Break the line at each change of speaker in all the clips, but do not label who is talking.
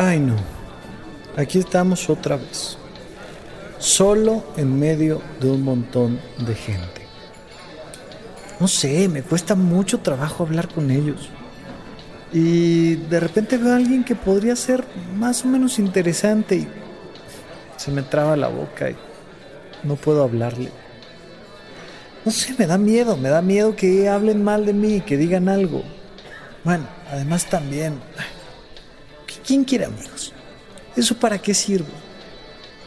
Ay no, aquí estamos otra vez, solo en medio de un montón de gente. No sé, me cuesta mucho trabajo hablar con ellos. Y de repente veo a alguien que podría ser más o menos interesante y se me traba la boca y no puedo hablarle. No sé, me da miedo, me da miedo que hablen mal de mí, que digan algo. Bueno, además también, ¿quién quiere amigos? ¿Eso para qué sirve?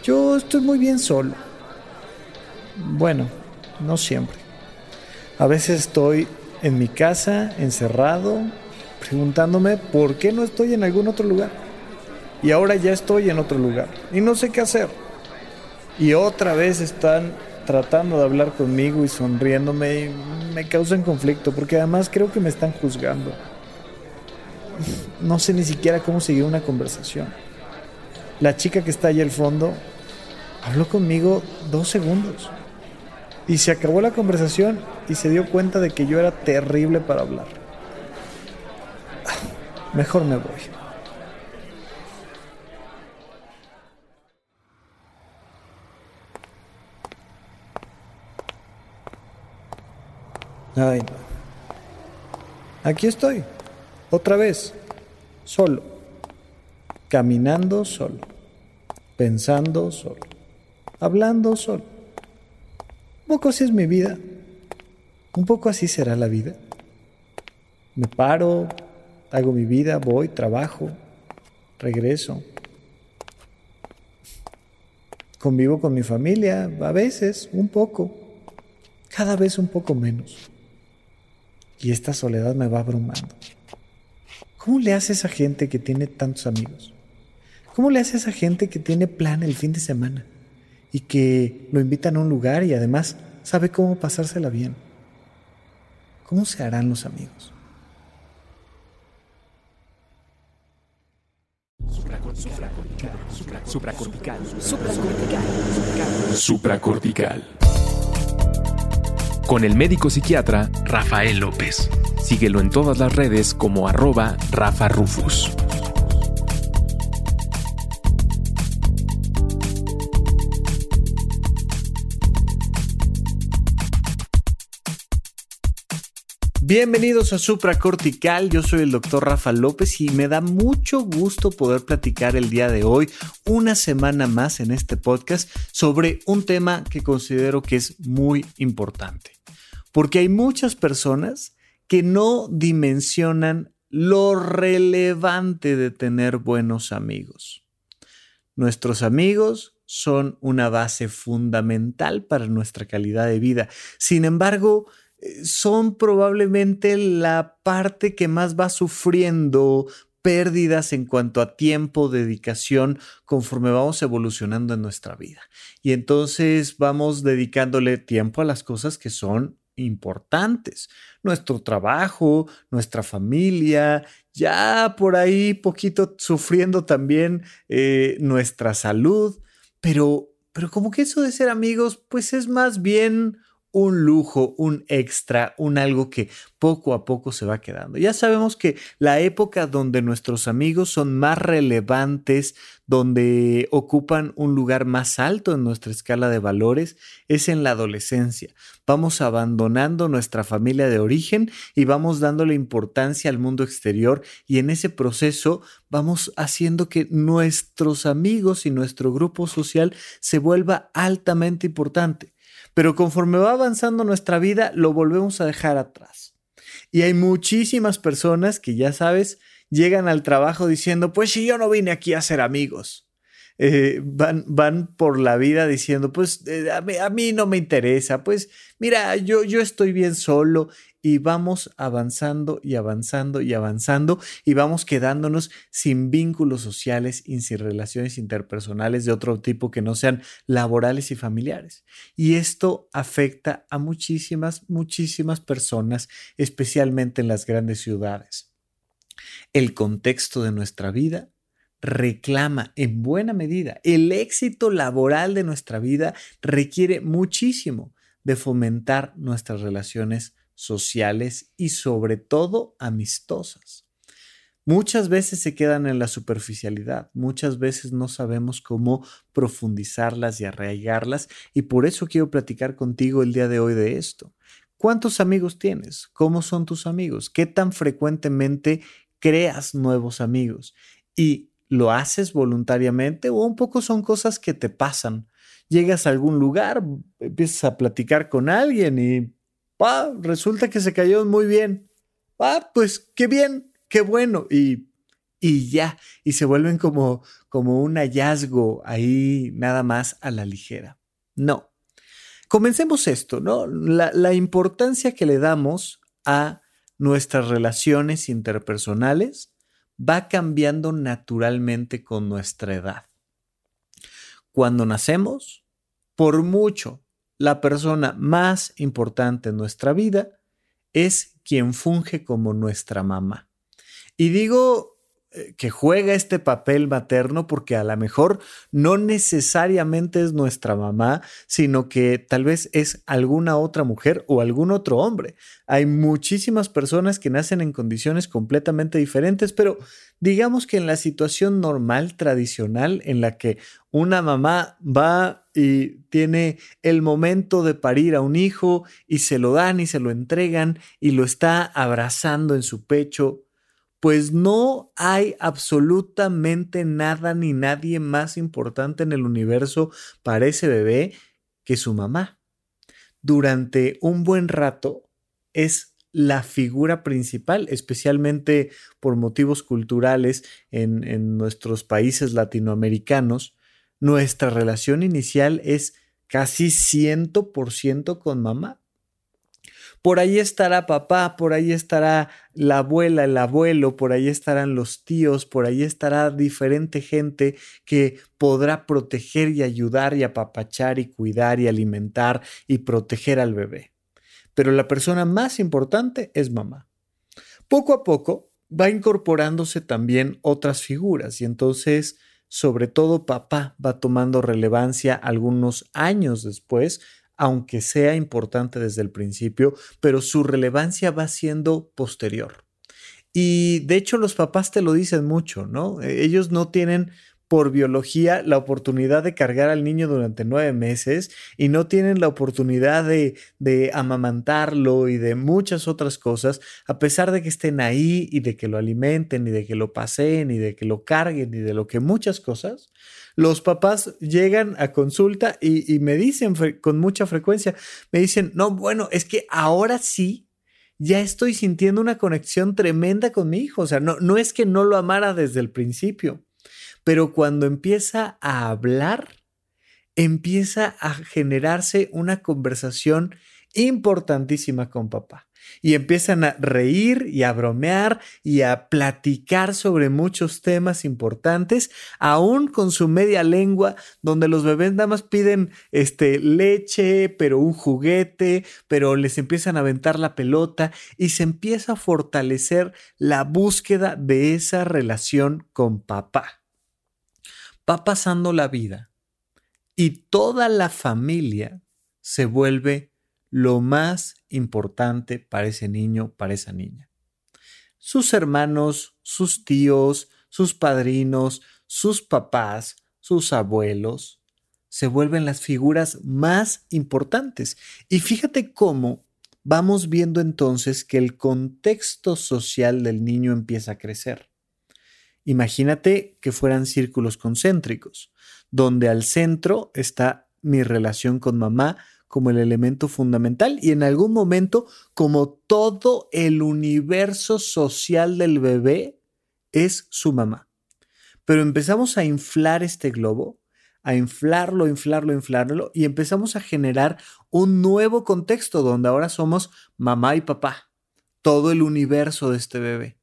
Yo estoy muy bien solo. Bueno, no siempre. A veces estoy en mi casa, encerrado, preguntándome por qué no estoy en algún otro lugar. Y ahora ya estoy en otro lugar y no sé qué hacer. Y otra vez están tratando de hablar conmigo y sonriéndome y me causan conflicto porque además creo que me están juzgando. No sé ni siquiera cómo seguir una conversación. La chica que está allá al fondo habló conmigo dos segundos y se acabó la conversación y se dio cuenta de que yo era terrible para hablar. Mejor me voy. Ay, no. Aquí estoy, otra vez, solo, caminando solo, pensando solo, hablando solo. Un poco así es mi vida, un poco así será la vida. Me paro, hago mi vida, voy, trabajo, regreso. Convivo con mi familia, a veces, un poco, cada vez un poco menos y esta soledad me va abrumando. ¿Cómo le hace esa gente que tiene tantos amigos? ¿Cómo le hace esa gente que tiene plan el fin de semana y que lo invitan a un lugar y además sabe cómo pasársela bien? ¿Cómo se harán los amigos?
Supracortical. Supracortical. Supracortical con el médico psiquiatra Rafael López. Síguelo en todas las redes como arroba Rafa Rufus.
Bienvenidos a Supracortical, yo soy el doctor Rafa López y me da mucho gusto poder platicar el día de hoy, una semana más en este podcast, sobre un tema que considero que es muy importante. Porque hay muchas personas que no dimensionan lo relevante de tener buenos amigos. Nuestros amigos son una base fundamental para nuestra calidad de vida. Sin embargo, eh, son probablemente la parte que más va sufriendo pérdidas en cuanto a tiempo, dedicación, conforme vamos evolucionando en nuestra vida. Y entonces vamos dedicándole tiempo a las cosas que son importantes. Nuestro trabajo, nuestra familia, ya por ahí poquito sufriendo también eh, nuestra salud, pero, pero como que eso de ser amigos, pues es más bien un lujo, un extra, un algo que poco a poco se va quedando. Ya sabemos que la época donde nuestros amigos son más relevantes, donde ocupan un lugar más alto en nuestra escala de valores, es en la adolescencia. Vamos abandonando nuestra familia de origen y vamos dándole importancia al mundo exterior y en ese proceso vamos haciendo que nuestros amigos y nuestro grupo social se vuelva altamente importante pero conforme va avanzando nuestra vida, lo volvemos a dejar atrás. Y hay muchísimas personas que ya sabes, llegan al trabajo diciendo, pues si yo no vine aquí a ser amigos. Eh, van, van por la vida diciendo, pues eh, a, mí, no me interesa, pues mira, yo, yo estoy bien solo y vamos avanzando y avanzando y avanzando y vamos quedándonos sin vínculos sociales y sin relaciones interpersonales de otro tipo que no sean laborales y familiares. Y esto afecta a muchísimas, muchísimas personas, especialmente en las grandes ciudades. El contexto de nuestra vida reclama en buena medida el éxito laboral de nuestra vida requiere muchísimo de fomentar nuestras relaciones sociales y sobre todo amistosas. muchas veces se quedan en la superficialidad, muchas veces no sabemos cómo profundizarlas y arraigarlas y por eso quiero platicar contigo el día de hoy de esto. ¿Cuántos amigos tienes? ¿Cómo son tus amigos? ¿Qué tan frecuentemente creas nuevos amigos? ¿Y lo haces voluntariamente o un poco son cosas que te pasan? Llegas a algún lugar, empiezas a platicar con alguien y resulta que se cayó muy bien. Ah, pues qué bien, qué bueno. Y, y ya, y se vuelven como, como un hallazgo ahí nada más a la ligera. No, Comencemos esto, ¿no? La, importancia que le damos a nuestras relaciones interpersonales va cambiando naturalmente con nuestra edad. Cuando nacemos, por mucho, la persona más importante en nuestra vida es quien funge como nuestra mamá. Y digo que juega este papel materno porque a lo mejor no necesariamente es nuestra mamá, sino que tal vez es alguna otra mujer o algún otro hombre. Hay muchísimas personas que nacen en condiciones completamente diferentes, pero digamos que en la situación normal, tradicional, en la que una mamá va y tiene el momento de parir a un hijo y se lo dan y se lo entregan y lo está abrazando en su pecho, pues no hay absolutamente nada ni nadie más importante en el universo para ese bebé que su mamá. Durante un buen rato es la figura principal, especialmente por motivos culturales en, en nuestros países latinoamericanos. Nuestra relación inicial es casi 100% con mamá. Por ahí estará papá, por ahí estará la abuela, el abuelo, por ahí estarán los tíos, por ahí estará diferente gente que podrá proteger y ayudar y apapachar y cuidar y alimentar y proteger al bebé. Pero la persona más importante es mamá. Poco a poco va incorporándose también otras figuras y entonces sobre todo papá va tomando relevancia algunos años después aunque sea importante desde el principio, pero su relevancia va siendo posterior. Y de hecho los papás te lo dicen mucho, ¿no? E, ellos no tienen por biología la oportunidad de cargar al niño durante nueve meses y no tienen la oportunidad de, de, amamantarlo y de muchas otras cosas, a pesar de que estén ahí y de que lo alimenten y de que lo paseen y de que lo carguen y de lo que muchas cosas, los papás llegan a consulta y, me dicen con mucha frecuencia, me dicen, no, bueno, es que ahora sí, ya estoy sintiendo una conexión tremenda con mi hijo. O sea, no, no es que no lo amara desde el principio, pero cuando empieza a hablar, empieza a generarse una conversación importantísima con papá y empiezan a reír y a bromear y a platicar sobre muchos temas importantes, aún con su media lengua, donde los bebés nada más piden este, leche, pero un juguete, pero les empiezan a aventar la pelota y se empieza a fortalecer la búsqueda de esa relación con papá. Va pasando la vida y toda la familia se vuelve lo más importante para ese niño, para esa niña. Sus hermanos, sus tíos, sus padrinos, sus papás, sus abuelos, se vuelven las figuras más importantes. Y fíjate cómo vamos viendo entonces que el contexto social del niño empieza a crecer. Imagínate que fueran círculos concéntricos, donde al centro está mi relación con mamá, como el elemento fundamental y en algún momento como todo el universo social del bebé es su mamá. Pero empezamos a inflar este globo, a inflarlo, inflarlo, inflarlo y empezamos a generar un nuevo contexto donde ahora somos mamá y papá, todo el universo de este bebé.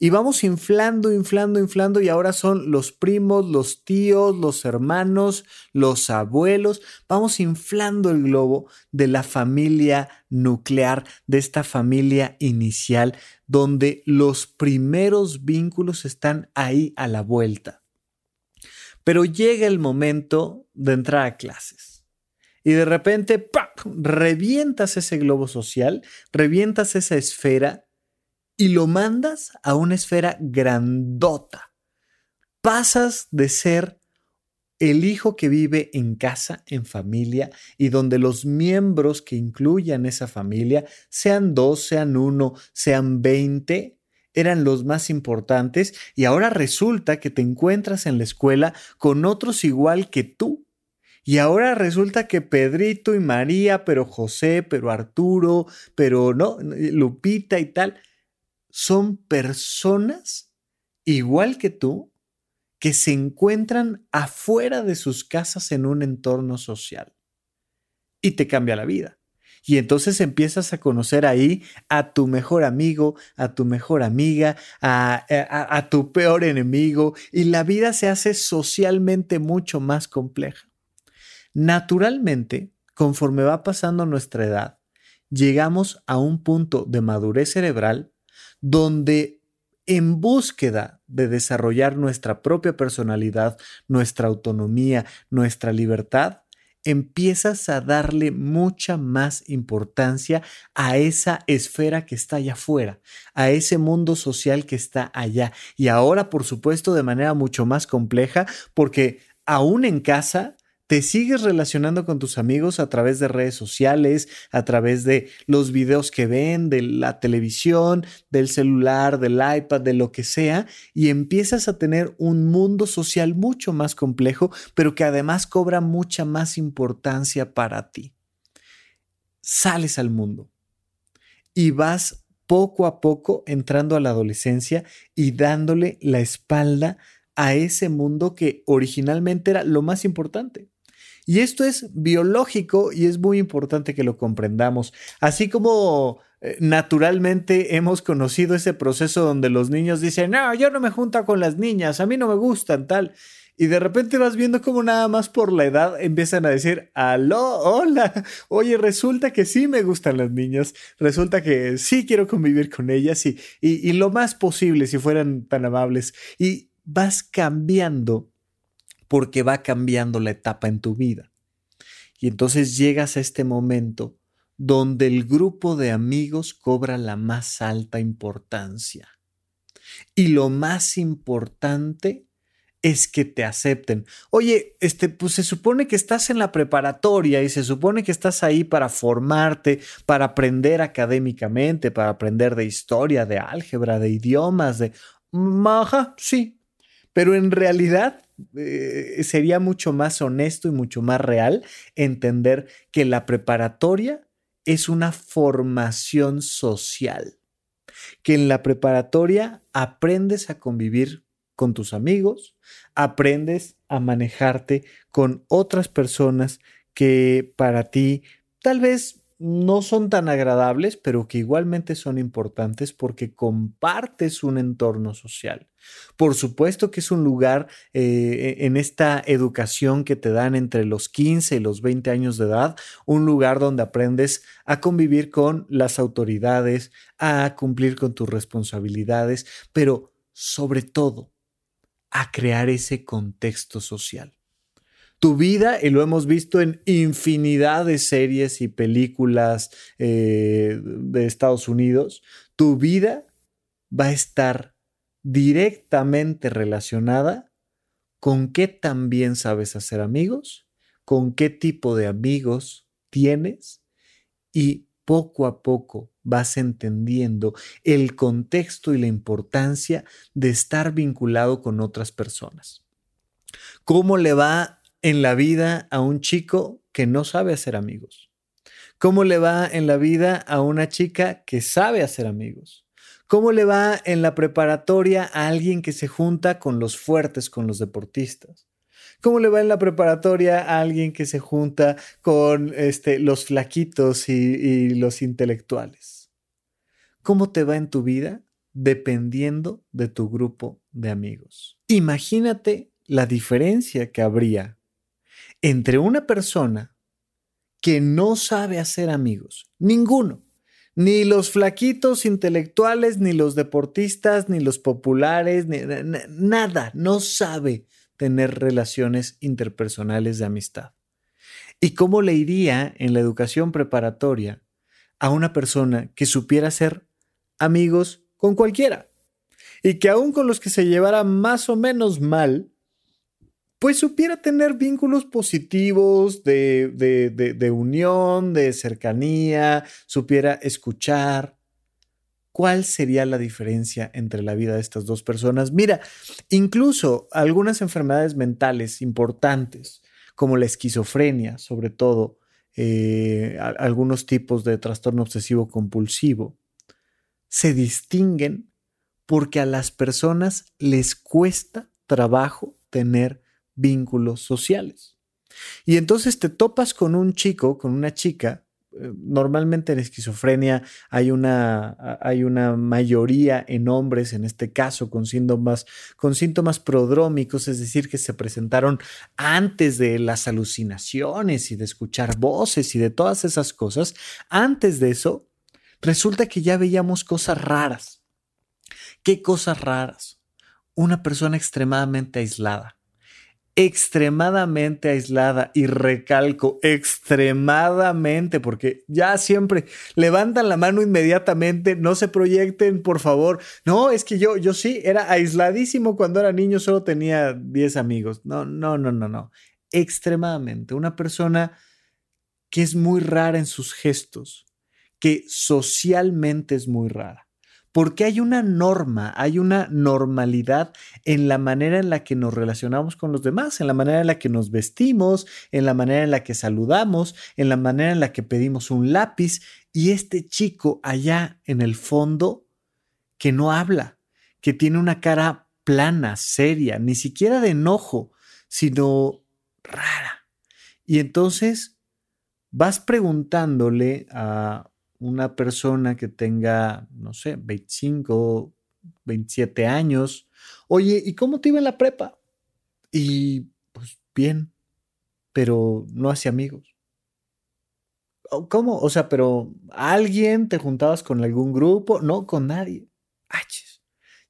Y vamos inflando, inflando, inflando y ahora son los primos, los tíos, los hermanos, los abuelos. Vamos inflando el globo de la familia nuclear, de esta familia inicial, donde los primeros vínculos están ahí a la vuelta. Pero llega el momento de entrar a clases. Y de repente, revientas ese globo social, revientas esa esfera y lo mandas a una esfera grandota. Pasas de ser el hijo que vive en casa, en familia, y donde los miembros que incluyan esa familia, sean dos, sean uno, sean veinte, eran los más importantes, y ahora resulta que te encuentras en la escuela con otros igual que tú. Y ahora resulta que Pedrito y María, pero José, pero Arturo, pero no, Lupita y tal, son personas igual que tú que se encuentran afuera de sus casas en un entorno social. Y te cambia la vida. Y entonces empiezas a conocer ahí a tu mejor amigo, a tu mejor amiga, a, a, tu peor enemigo, y la vida se hace socialmente mucho más compleja. Naturalmente, conforme va pasando nuestra edad, llegamos a un punto de madurez cerebral donde en búsqueda de desarrollar nuestra propia personalidad, nuestra autonomía, nuestra libertad, empiezas a darle mucha más importancia a esa esfera que está allá afuera, a ese mundo social que está allá. Y ahora, por supuesto, de manera mucho más compleja, porque aún en casa te sigues relacionando con tus amigos a través de redes sociales, a través de los videos que ven, de la televisión, del celular, del iPad, de lo que sea, y empiezas a tener un mundo social mucho más complejo, pero que además cobra mucha más importancia para ti. Sales al mundo y vas poco a poco entrando a la adolescencia y dándole la espalda a ese mundo que originalmente era lo más importante. Y esto es biológico y es muy importante que lo comprendamos. Así como eh, naturalmente hemos conocido ese proceso donde los niños dicen, no, yo no me junto con las niñas, a mí no me gustan tal. Y de repente vas viendo como nada más por la edad empiezan a decir, aló, hola, oye, resulta que sí me gustan las niñas, resulta que sí quiero convivir con ellas y, y, y lo más posible si fueran tan amables. Y vas cambiando porque va cambiando la etapa en tu vida. Y entonces llegas a este momento donde el grupo de amigos cobra la más alta importancia. Y lo más importante es que te acepten. Oye, este, pues se supone que estás en la preparatoria y se supone que estás ahí para formarte, para aprender académicamente, para aprender de historia, de álgebra, de idiomas, de... Maja, sí. Pero en realidad eh, sería mucho más honesto y mucho más real entender que la preparatoria es una formación social, que en la preparatoria aprendes a convivir con tus amigos, aprendes a manejarte con otras personas que para ti tal vez no son tan agradables, pero que igualmente son importantes porque compartes un entorno social. Por supuesto que es un lugar eh, en esta educación que te dan entre los 15 y los 20 años de edad, un lugar donde aprendes a convivir con las autoridades, a cumplir con tus responsabilidades, pero sobre todo a crear ese contexto social. Tu vida, y lo hemos visto en infinidad de series y películas eh, de Estados Unidos, tu vida va a estar directamente relacionada con qué también sabes hacer amigos, con qué tipo de amigos tienes y poco a poco vas entendiendo el contexto y la importancia de estar vinculado con otras personas. ¿Cómo le va en la vida a un chico que no sabe hacer amigos? ¿Cómo le va en la vida a una chica que sabe hacer amigos? ¿Cómo le va en la preparatoria a alguien que se junta con los fuertes, con los deportistas? ¿Cómo le va en la preparatoria a alguien que se junta con este, los flaquitos y, y los intelectuales? ¿Cómo te va en tu vida? Dependiendo de tu grupo de amigos. Imagínate la diferencia que habría entre una persona que no sabe hacer amigos, ninguno, ni los flaquitos intelectuales, ni los deportistas, ni los populares, ni, nada, no sabe tener relaciones interpersonales de amistad. ¿Y cómo le iría en la educación preparatoria a una persona que supiera hacer amigos con cualquiera. Y que aún con los que se llevara más o menos mal, pues supiera tener vínculos positivos de, de, unión, de cercanía, supiera escuchar. ¿Cuál sería la diferencia entre la vida de estas dos personas? Mira, incluso algunas enfermedades mentales importantes, como la esquizofrenia, sobre todo, eh, algunos tipos de trastorno obsesivo compulsivo, se distinguen porque a las personas les cuesta trabajo tener vínculos sociales. Y entonces te topas con un chico, con una chica. Eh, normalmente en esquizofrenia hay una, hay una mayoría en hombres, en este caso, con síntomas, con síntomas prodrómicos, es decir, que se presentaron antes de las alucinaciones y de escuchar voces y de todas esas cosas. Antes de eso, resulta que ya veíamos cosas raras. ¿Qué cosas raras? Una persona extremadamente aislada extremadamente aislada y recalco extremadamente porque ya siempre levantan la mano inmediatamente, no se proyecten, por favor. No, es que yo yo sí era aisladísimo cuando era niño, solo tenía 10 amigos. No, no, no, no, no. Extremadamente una persona que es muy rara en sus gestos, que socialmente es muy rara porque hay una norma, hay una normalidad en la manera en la que nos relacionamos con los demás, en la manera en la que nos vestimos, en la manera en la que saludamos, en la manera en la que pedimos un lápiz. Y este chico allá en el fondo que no habla, que tiene una cara plana, seria, ni siquiera de enojo, sino rara. Y entonces vas preguntándole a una persona que tenga, no sé, 25, 27 años, oye, ¿y cómo te iba en la prepa? Y pues bien, pero no hace amigos. ¿Cómo? O sea, pero ¿alguien te juntabas con algún grupo? No, con nadie. Aches.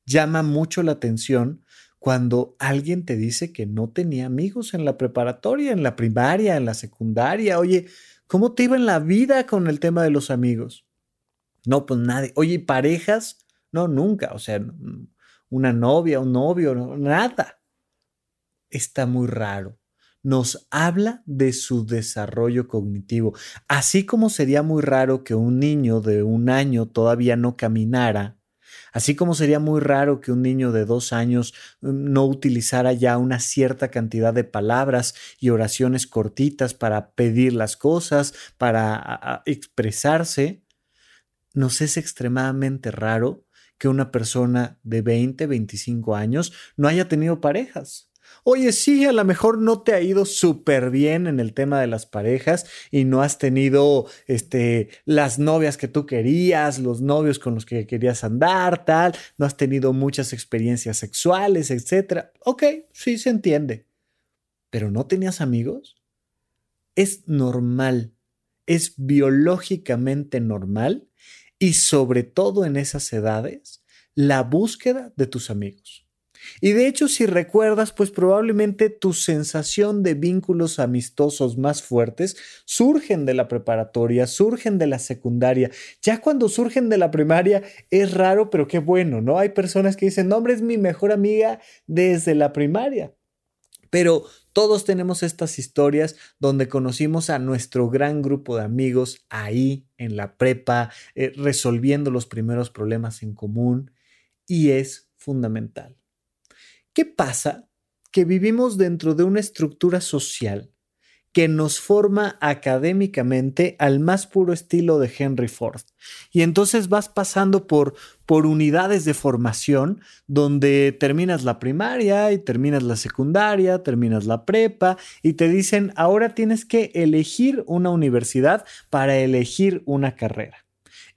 Llama mucho la atención cuando alguien te dice que no tenía amigos en la preparatoria, en la primaria, en la secundaria. Oye, ¿Cómo te iba en la vida con el tema de los amigos? No, pues nadie. Oye, parejas? No, nunca. O sea, una novia, un novio, nada. Está muy raro. Nos habla de su desarrollo cognitivo. Así como sería muy raro que un niño de un año todavía no caminara Así como sería muy raro que un niño de dos años mm, no utilizara ya una cierta cantidad de palabras y oraciones cortitas para pedir las cosas, para expresarse, nos es extremadamente raro que una persona de 20, 25 años no haya tenido parejas. Oye, sí, a lo mejor no te ha ido súper bien en el tema de las parejas y no has tenido este, las novias que tú querías, los novios con los que querías andar, tal, no has tenido muchas experiencias sexuales, etc. Ok, sí se entiende. Pero no tenías amigos. Es normal, es biológicamente normal y sobre todo en esas edades, la búsqueda de tus amigos. Y de hecho, si recuerdas, pues probablemente tu sensación de vínculos amistosos más fuertes surgen de la preparatoria, surgen de la secundaria. Ya cuando surgen de la primaria es raro, pero qué bueno, ¿no? Hay personas que dicen, no, hombre, es mi mejor amiga desde la primaria. Pero todos tenemos estas historias donde conocimos a nuestro gran grupo de amigos ahí en la prepa, eh, resolviendo los primeros problemas en común, y es fundamental. ¿Qué pasa? Que vivimos dentro de una estructura social que nos forma académicamente al más puro estilo de Henry Ford. Y entonces vas pasando por, por unidades de formación donde terminas la primaria y terminas la secundaria, terminas la prepa y te dicen, ahora tienes que elegir una universidad para elegir una carrera.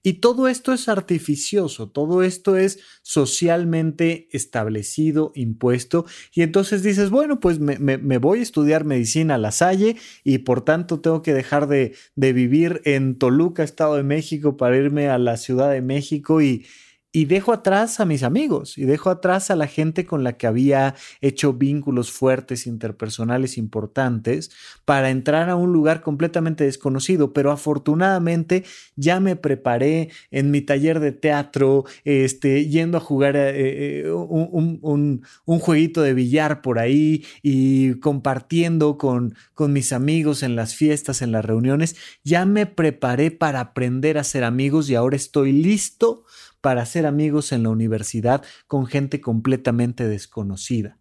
Y todo esto es artificioso, todo esto es socialmente establecido, impuesto. Y entonces dices, bueno, pues me, voy a estudiar medicina a la Salle y por tanto tengo que dejar de, de, vivir en Toluca, Estado de México, para irme a la Ciudad de México y, y dejo atrás a mis amigos y dejo atrás a la gente con la que había hecho vínculos fuertes, interpersonales importantes, para entrar a un lugar completamente desconocido. Pero afortunadamente ya me preparé en mi taller de teatro, este, yendo a jugar eh, eh, un, jueguito de billar por ahí y compartiendo con, con mis amigos en las fiestas, en las reuniones. Ya me preparé para aprender a ser amigos y ahora estoy listo para ser amigos en la universidad con gente completamente desconocida.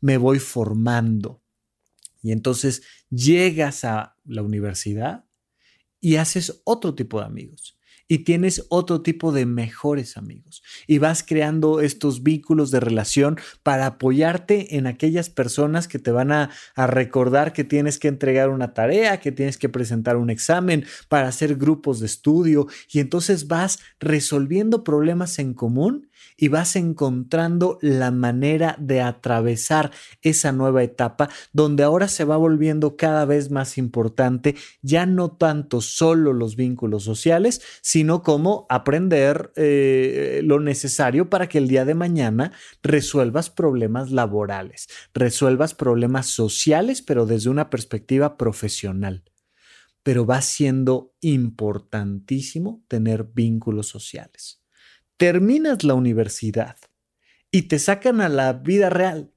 Me voy formando. Y entonces llegas a la universidad y haces otro tipo de amigos y tienes otro tipo de mejores amigos y vas creando estos vínculos de relación para apoyarte en aquellas personas que te van a, recordar que tienes que entregar una tarea, que tienes que presentar un examen, para hacer grupos de estudio y entonces vas resolviendo problemas en común y vas encontrando la manera de atravesar esa nueva etapa donde ahora se va volviendo cada vez más importante ya no tanto solo los vínculos sociales, sino como aprender eh, lo necesario para que el día de mañana resuelvas problemas laborales, resuelvas problemas sociales, pero desde una perspectiva profesional. Pero va siendo importantísimo tener vínculos sociales terminas la universidad y te sacan a la vida real.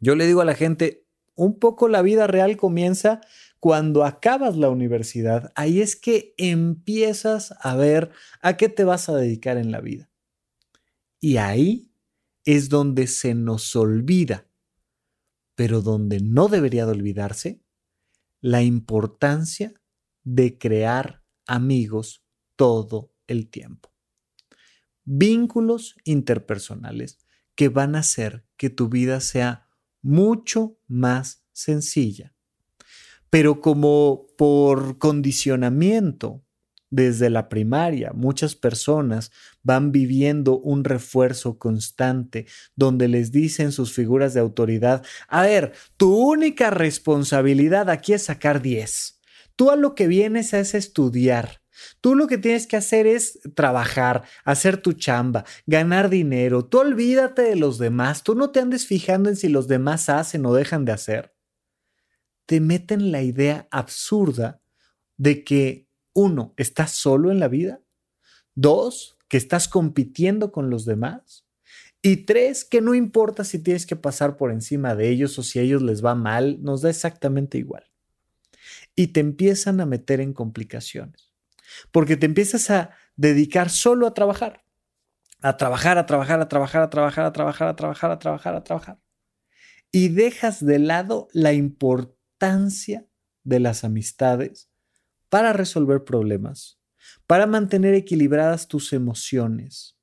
Yo le digo a la gente, un poco la vida real comienza cuando acabas la universidad. Ahí es que empiezas a ver a qué te vas a dedicar en la vida. Y ahí es donde se nos olvida, pero donde no debería de olvidarse, la importancia de crear amigos todo el tiempo vínculos interpersonales que van a hacer que tu vida sea mucho más sencilla. Pero como por condicionamiento desde la primaria, muchas personas van viviendo un refuerzo constante donde les dicen sus figuras de autoridad, a ver, tu única responsabilidad aquí es sacar 10. Tú a lo que vienes es estudiar. Tú lo que tienes que hacer es trabajar, hacer tu chamba, ganar dinero. Tú olvídate de los demás. Tú no te andes fijando en si los demás hacen o dejan de hacer. Te meten la idea absurda de que, uno, estás solo en la vida. Dos, que estás compitiendo con los demás. Y tres, que no importa si tienes que pasar por encima de ellos o si a ellos les va mal, nos da exactamente igual. Y te empiezan a meter en complicaciones porque te empiezas a dedicar solo a trabajar, a trabajar, a trabajar, a trabajar, a trabajar, a trabajar, a trabajar, a trabajar, a trabajar. Y dejas de lado la importancia de las amistades para resolver problemas, para mantener equilibradas tus emociones.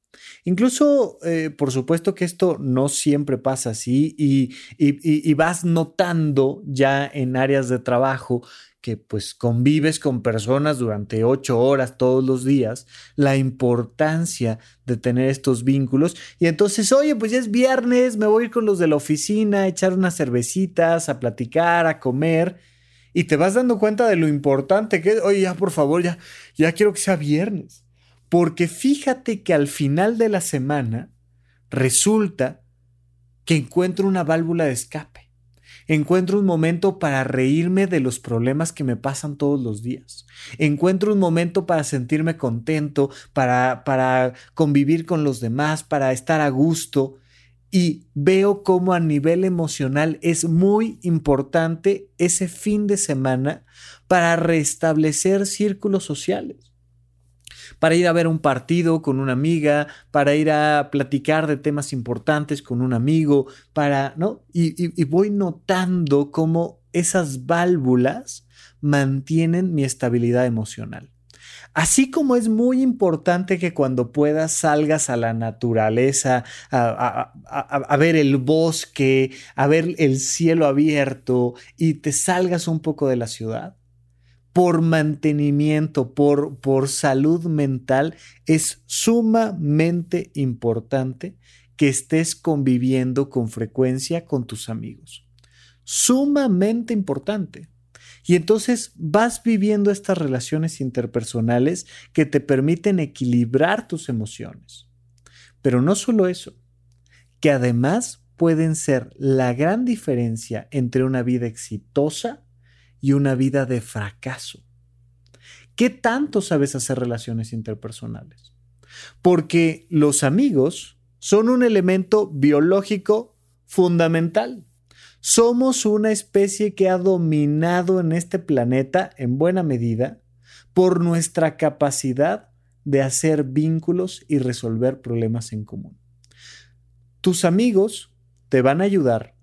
Incluso, eh, por supuesto que esto no siempre pasa así y vas notando ya en áreas de trabajo que pues convives con personas durante ocho horas todos los días, la importancia de tener estos vínculos. Y entonces, oye, pues ya es viernes, me voy a ir con los de la oficina, a echar unas cervecitas, a platicar, a comer. Y te vas dando cuenta de lo importante que es, oye, ya por favor, ya, ya quiero que sea viernes. Porque fíjate que al final de la semana resulta que encuentro una válvula de escape Encuentro un momento para reírme de los problemas que me pasan todos los días. Encuentro un momento para sentirme contento, para, para convivir con los demás, para estar a gusto. Y veo cómo a nivel emocional es muy importante ese fin de semana para restablecer círculos sociales para ir a ver un partido con una amiga, para ir a platicar de temas importantes con un amigo, para, ¿no? Y, voy notando cómo esas válvulas mantienen mi estabilidad emocional. Así como es muy importante que cuando puedas salgas a la naturaleza, a, a, ver el bosque, a ver el cielo abierto y te salgas un poco de la ciudad, por mantenimiento, por, por salud mental, es sumamente importante que estés conviviendo con frecuencia con tus amigos. Sumamente importante. Y entonces vas viviendo estas relaciones interpersonales que te permiten equilibrar tus emociones. Pero no solo eso, que además pueden ser la gran diferencia entre una vida exitosa y una vida de fracaso. ¿Qué tanto sabes hacer relaciones interpersonales? Porque los amigos son un elemento biológico fundamental. Somos una especie que ha dominado en este planeta en buena medida por nuestra capacidad de hacer vínculos y resolver problemas en común. Tus amigos te van a ayudar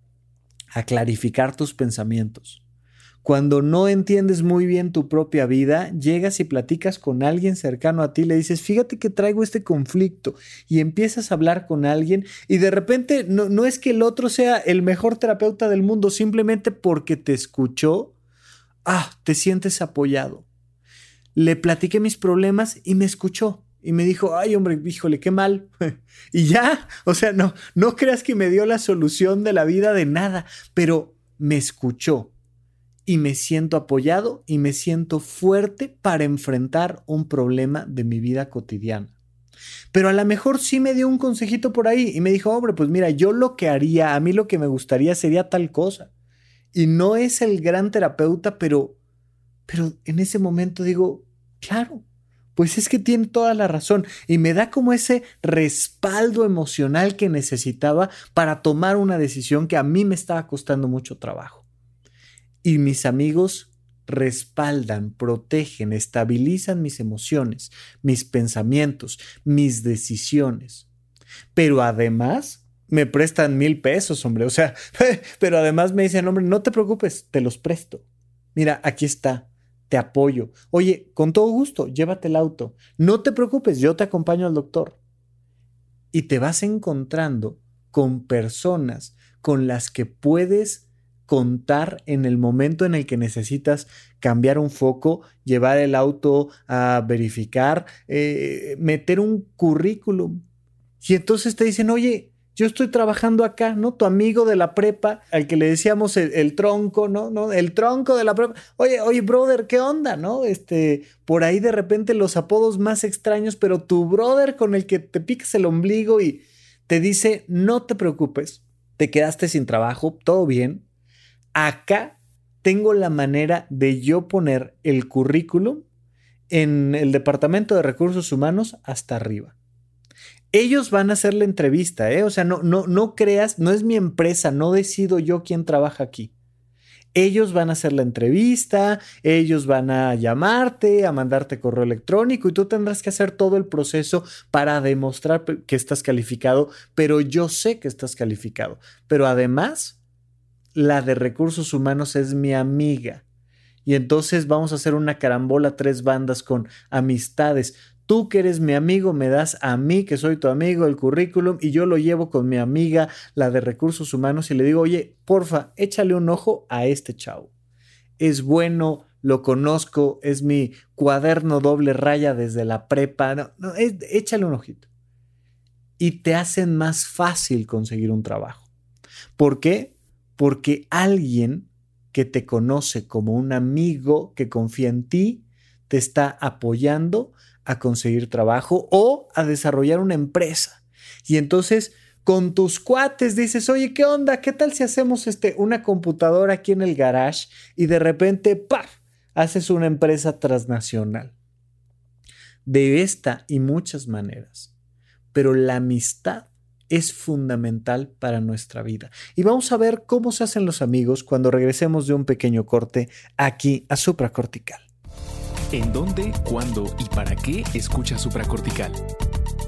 a clarificar tus pensamientos, cuando no entiendes muy bien tu propia vida, llegas y platicas con alguien cercano a ti, le dices, fíjate que traigo este conflicto y empiezas a hablar con alguien y de repente no, no es que el otro sea el mejor terapeuta del mundo, simplemente porque te escuchó, ah, te sientes apoyado. Le platiqué mis problemas y me escuchó y me dijo, ay hombre, híjole, qué mal. y ya, o sea, no, no creas que me dio la solución de la vida de nada, pero me escuchó y me siento apoyado y me siento fuerte para enfrentar un problema de mi vida cotidiana. Pero a lo mejor sí me dio un consejito por ahí y me dijo, hombre, pues mira, yo lo que haría, a mí lo que me gustaría sería tal cosa. Y no es el gran terapeuta, pero, pero en ese momento digo, claro, pues es que tiene toda la razón y me da como ese respaldo emocional que necesitaba para tomar una decisión que a mí me estaba costando mucho trabajo y mis amigos respaldan, protegen, estabilizan mis emociones, mis pensamientos, mis decisiones. Pero además me prestan mil pesos, hombre. O sea, pero además me dicen, hombre, no te preocupes, te los presto. Mira, aquí está, te apoyo. Oye, con todo gusto, llévate el auto. No te preocupes, yo te acompaño al doctor. Y te vas encontrando con personas con las que puedes contar en el momento en el que necesitas cambiar un foco, llevar el auto a verificar, eh, meter un currículum. Y entonces te dicen, oye, yo estoy trabajando acá, ¿no? Tu amigo de la prepa, al que le decíamos el, tronco, ¿no? ¿no? El tronco de la prepa. Oye, oye, brother, ¿qué onda, no? Este, por ahí de repente los apodos más extraños, pero tu brother con el que te picas el ombligo y te dice, no te preocupes, te quedaste sin trabajo, todo bien, Acá tengo la manera de yo poner el currículum en el Departamento de Recursos Humanos hasta arriba. Ellos van a hacer la entrevista, ¿eh? O sea, no, no, no creas, no es mi empresa, no decido yo quién trabaja aquí. Ellos van a hacer la entrevista, ellos van a llamarte, a mandarte correo electrónico y tú tendrás que hacer todo el proceso para demostrar que estás calificado, pero yo sé que estás calificado. Pero además, la de recursos humanos es mi amiga. Y entonces vamos a hacer una carambola tres bandas con amistades. Tú que eres mi amigo, me das a mí, que soy tu amigo, el currículum y yo lo llevo con mi amiga, la de recursos humanos, y le digo, oye, porfa, échale un ojo a este chavo. Es bueno, lo conozco, es mi cuaderno doble raya desde la prepa. No, no, échale un ojito. Y te hacen más fácil conseguir un trabajo. ¿Por qué? Porque alguien que te conoce como un amigo que confía en ti, te está apoyando a conseguir trabajo o a desarrollar una empresa. Y entonces con tus cuates dices, oye, ¿qué onda? ¿Qué tal si hacemos este, una computadora aquí en el garage y de repente, ¡paf! haces una empresa transnacional? De esta y muchas maneras. Pero la amistad es fundamental para nuestra vida. Y vamos a ver cómo se hacen los amigos cuando regresemos de un pequeño corte aquí a supracortical.
¿En dónde, cuándo y para qué escucha supracortical?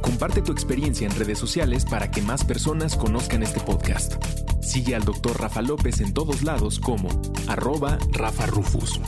Comparte tu experiencia en redes sociales para que más personas conozcan este podcast. Sigue al Dr. Rafa López en todos lados como arroba Rafa Rufus.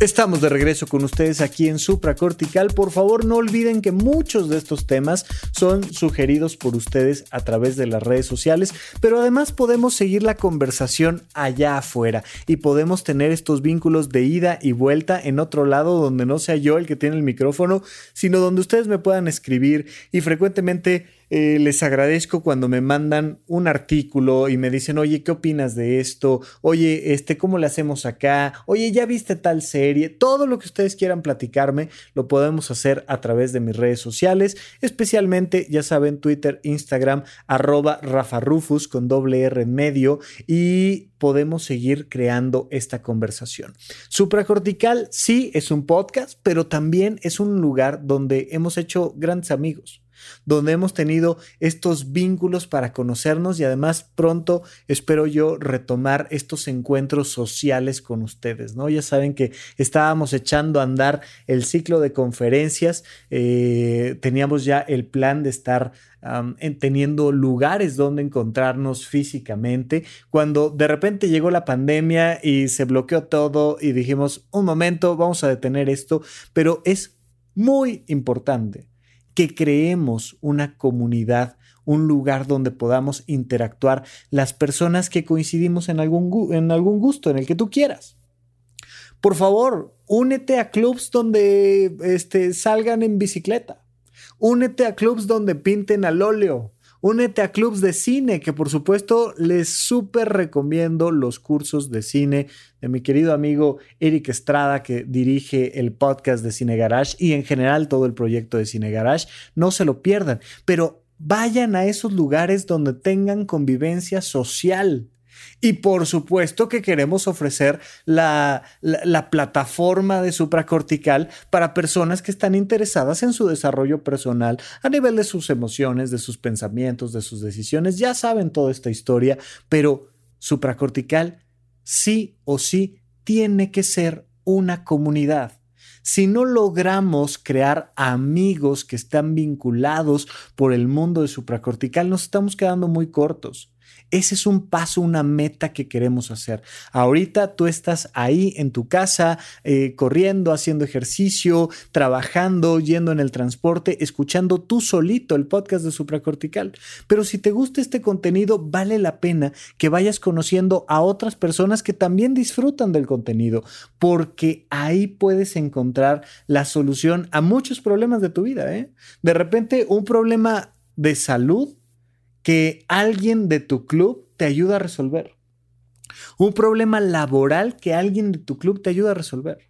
Estamos de regreso con ustedes aquí en Supracortical. Por favor, no olviden que muchos de estos temas son sugeridos por ustedes a través de las redes sociales, pero además podemos seguir la conversación allá afuera y podemos tener estos vínculos de ida y vuelta en otro lado donde no sea yo el que tiene el micrófono, sino donde ustedes me puedan escribir y frecuentemente eh, les agradezco cuando me mandan un artículo y me dicen, oye, ¿qué opinas de esto? Oye, este, ¿cómo le hacemos acá? Oye, ¿ya viste tal serie? Todo lo que ustedes quieran platicarme lo podemos hacer a través de mis redes sociales, especialmente, ya saben, Twitter, Instagram, arroba Rafa Rufus con doble R en medio y podemos seguir creando esta conversación. Supracortical sí es un podcast, pero también es un lugar donde hemos hecho grandes amigos donde hemos tenido estos vínculos para conocernos y además pronto espero yo retomar estos encuentros sociales con ustedes, ¿no? Ya saben que estábamos echando a andar el ciclo de conferencias, eh, teníamos ya el plan de estar teniendo lugares donde encontrarnos físicamente, cuando de repente llegó la pandemia y se bloqueó todo y dijimos, un momento, vamos a detener esto, pero es muy importante que creemos una comunidad, un lugar donde podamos interactuar las personas que coincidimos en algún, en algún gusto, en el que tú quieras. Por favor, únete a clubs donde este, salgan en bicicleta. Únete a clubs donde pinten al óleo. Únete a clubs de cine, que por supuesto les súper recomiendo los cursos de cine de mi querido amigo Eric Estrada, que dirige el podcast de Cine Garage y en general todo el proyecto de Cine Garage. No se lo pierdan, pero vayan a esos lugares donde tengan convivencia social. Y por supuesto que queremos ofrecer la, plataforma de supracortical para personas que están interesadas en su desarrollo personal a nivel de sus emociones, de sus pensamientos, de sus decisiones. Ya saben toda esta historia, pero supracortical sí o sí tiene que ser una comunidad. Si no logramos crear amigos que están vinculados por el mundo de supracortical, nos estamos quedando muy cortos. Ese es un paso, una meta que queremos hacer. Ahorita tú estás ahí en tu casa, eh, corriendo, haciendo ejercicio, trabajando, yendo en el transporte, escuchando tú solito el podcast de Supracortical. Pero si te gusta este contenido, vale la pena que vayas conociendo a otras personas que también disfrutan del contenido, porque ahí puedes encontrar la solución a muchos problemas de tu vida. ¿eh? De repente, un problema de salud que alguien de tu club te ayuda a resolver. Un problema laboral que alguien de tu club te ayuda a resolver.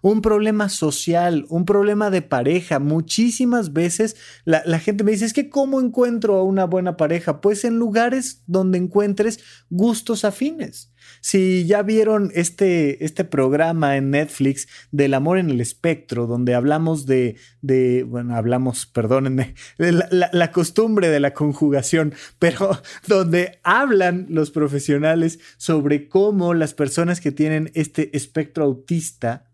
Un problema social, un problema de pareja. Muchísimas veces la, la, gente me dice, es que ¿cómo encuentro a una buena pareja? Pues en lugares donde encuentres gustos afines. Si ya vieron este, este programa en Netflix del amor en el espectro, donde hablamos de, de bueno, hablamos, perdónenme, de la, la costumbre de la conjugación, pero donde hablan los profesionales sobre cómo las personas que tienen este espectro autista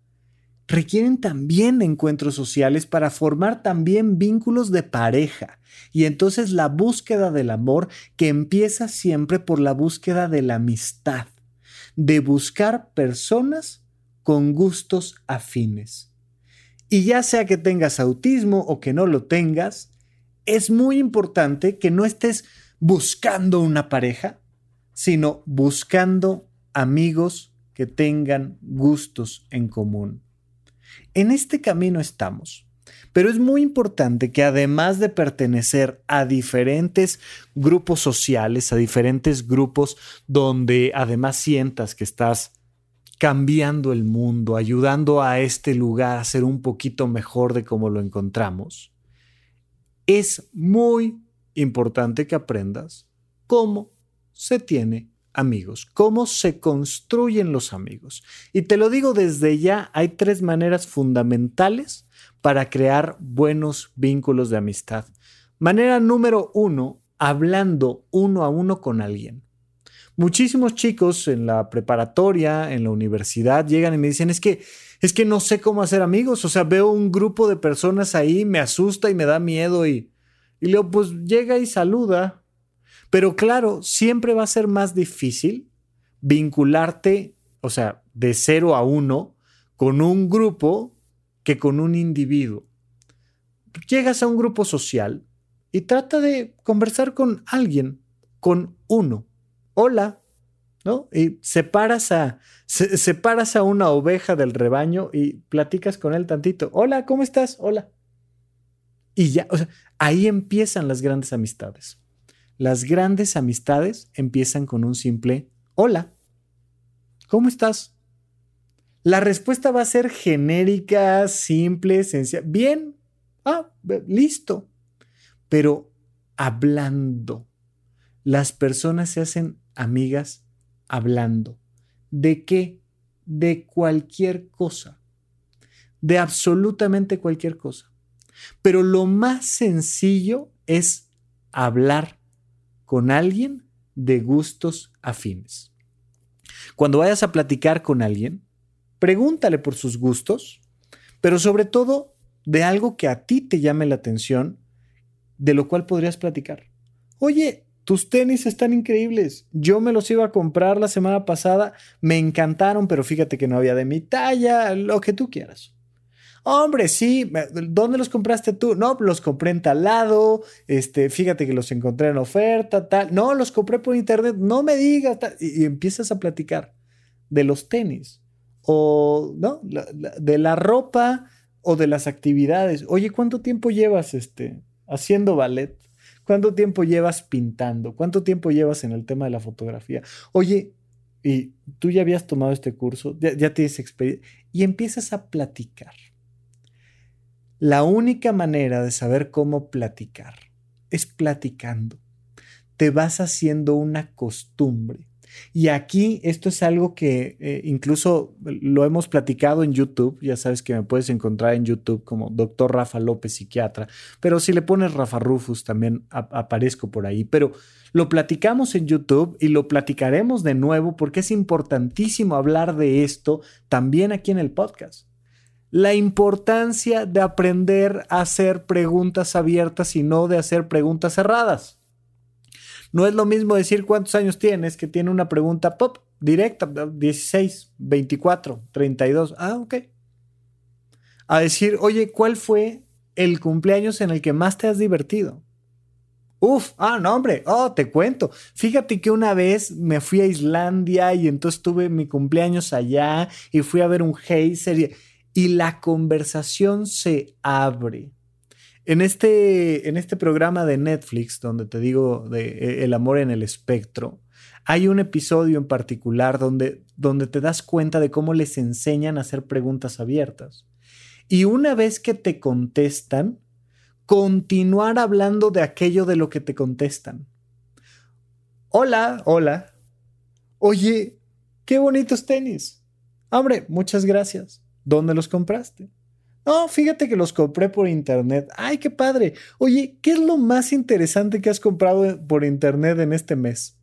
requieren también encuentros sociales para formar también vínculos de pareja. Y entonces la búsqueda del amor que empieza siempre por la búsqueda de la amistad de buscar personas con gustos afines. Y ya sea que tengas autismo o que no lo tengas, es muy importante que no estés buscando una pareja, sino buscando amigos que tengan gustos en común. En este camino estamos. Pero es muy importante que además de pertenecer a diferentes grupos sociales, a diferentes grupos donde además sientas que estás cambiando el mundo, ayudando a este lugar a ser un poquito mejor de como lo encontramos, es muy importante que aprendas cómo se tiene amigos, cómo se construyen los amigos. Y te lo digo desde ya, hay tres maneras fundamentales para crear buenos vínculos de amistad. Manera número uno, hablando uno a uno con alguien. Muchísimos chicos en la preparatoria, en la universidad, llegan y me dicen, es que, es que no sé cómo hacer amigos, o sea, veo un grupo de personas ahí, me asusta y me da miedo y, y luego pues llega y saluda. Pero claro, siempre va a ser más difícil vincularte, o sea, de cero a uno, con un grupo que con un individuo. Llegas a un grupo social y trata de conversar con alguien, con uno. Hola, ¿no? Y separas a, separas a una oveja del rebaño y platicas con él tantito. Hola, ¿cómo estás? Hola. Y ya, o sea, ahí empiezan las grandes amistades. Las grandes amistades empiezan con un simple hola. ¿Cómo estás? La respuesta va a ser genérica, simple, sencilla. Bien, ah, listo. Pero hablando. Las personas se hacen amigas hablando. ¿De qué? De cualquier cosa. De absolutamente cualquier cosa. Pero lo más sencillo es hablar con alguien de gustos afines. Cuando vayas a platicar con alguien, pregúntale por sus gustos, pero sobre todo de algo que a ti te llame la atención, de lo cual podrías platicar. Oye, tus tenis están increíbles. Yo me los iba a comprar la semana pasada, me encantaron, pero fíjate que no había de mi talla, lo que tú quieras. Hombre, sí, ¿dónde los compraste tú? No, los compré en tal lado, este, fíjate que los encontré en oferta, tal. No, los compré por internet, no me digas, Y, empiezas a platicar de los tenis o, ¿no? de la ropa o de las actividades. Oye, ¿cuánto tiempo llevas este, haciendo ballet? ¿Cuánto tiempo llevas pintando? ¿Cuánto tiempo llevas en el tema de la fotografía? Oye, y tú ya habías tomado este curso, ya, ya tienes experiencia, y empiezas a platicar. La única manera de saber cómo platicar es platicando. Te vas haciendo una costumbre. Y aquí esto es algo que eh, incluso lo hemos platicado en YouTube. Ya sabes que me puedes encontrar en YouTube como Dr. Rafa López, psiquiatra. Pero si le pones Rafa Rufus, también aparezco por ahí. Pero lo platicamos en YouTube y lo platicaremos de nuevo porque es importantísimo hablar de esto también aquí en el podcast la importancia de aprender a hacer preguntas abiertas y no de hacer preguntas cerradas. No es lo mismo decir cuántos años tienes que tiene una pregunta pop directa, 16, 24, 32. Ah, ok. A decir, oye, ¿cuál fue el cumpleaños en el que más te has divertido? Uf, ah, no, hombre, oh, te cuento. Fíjate que una vez me fui a Islandia y entonces tuve mi cumpleaños allá y fui a ver un geyser y la conversación se abre. En este, en este programa de Netflix, donde te digo eh, El amor en el espectro, hay un episodio en particular donde, donde te das cuenta de cómo les enseñan a hacer preguntas abiertas. Y una vez que te contestan, continuar hablando de aquello de lo que te contestan. Hola, hola. Oye, qué bonitos tenis. Hombre, muchas gracias. ¿Dónde los compraste? No, fíjate que los compré por internet. Ay, qué padre. Oye, ¿qué es lo más interesante que has comprado por internet en este mes?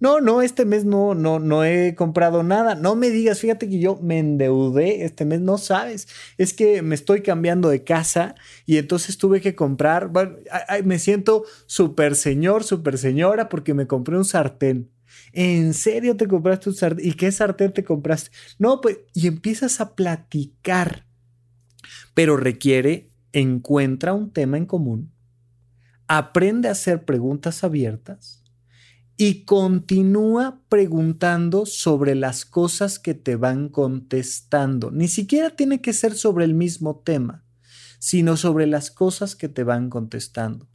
No, no, este mes no, no, no he comprado nada. No me digas, fíjate que yo me endeudé este mes, no sabes. Es que me estoy cambiando de casa y entonces tuve que comprar. Bueno, me siento súper señor, súper señora porque me compré un sartén. ¿En serio te compraste un sartén? ¿Y qué sartén te compraste? No, pues, y empiezas a platicar. Pero requiere, encuentra un tema en común, aprende a hacer preguntas abiertas y continúa preguntando sobre las cosas que te van contestando. Ni siquiera tiene que ser sobre el mismo tema, sino sobre las cosas que te van contestando.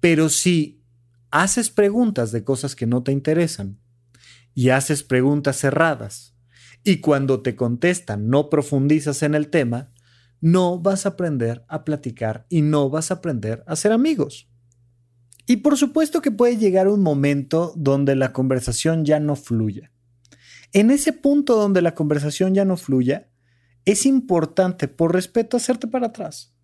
Pero si haces preguntas de cosas que no te interesan y haces preguntas cerradas y cuando te contestan no profundizas en el tema, no vas a aprender a platicar y no vas a aprender a ser amigos. Y por supuesto que puede llegar un momento donde la conversación ya no fluya. En ese punto donde la conversación ya no fluya, es importante, por respeto, hacerte para atrás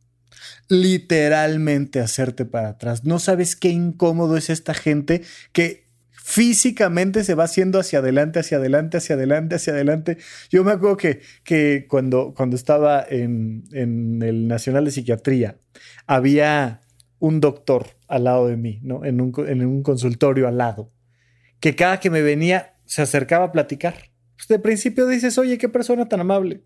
literalmente hacerte para atrás. No sabes qué incómodo es esta gente que físicamente se va haciendo hacia adelante, hacia adelante, hacia adelante, hacia adelante. Yo me acuerdo que, que cuando, cuando estaba en, el Nacional de Psiquiatría, había un doctor al lado de mí, ¿no? En un, en un consultorio al lado, que cada que me venía se acercaba a platicar. Pues de principio dices, oye, qué persona tan amable.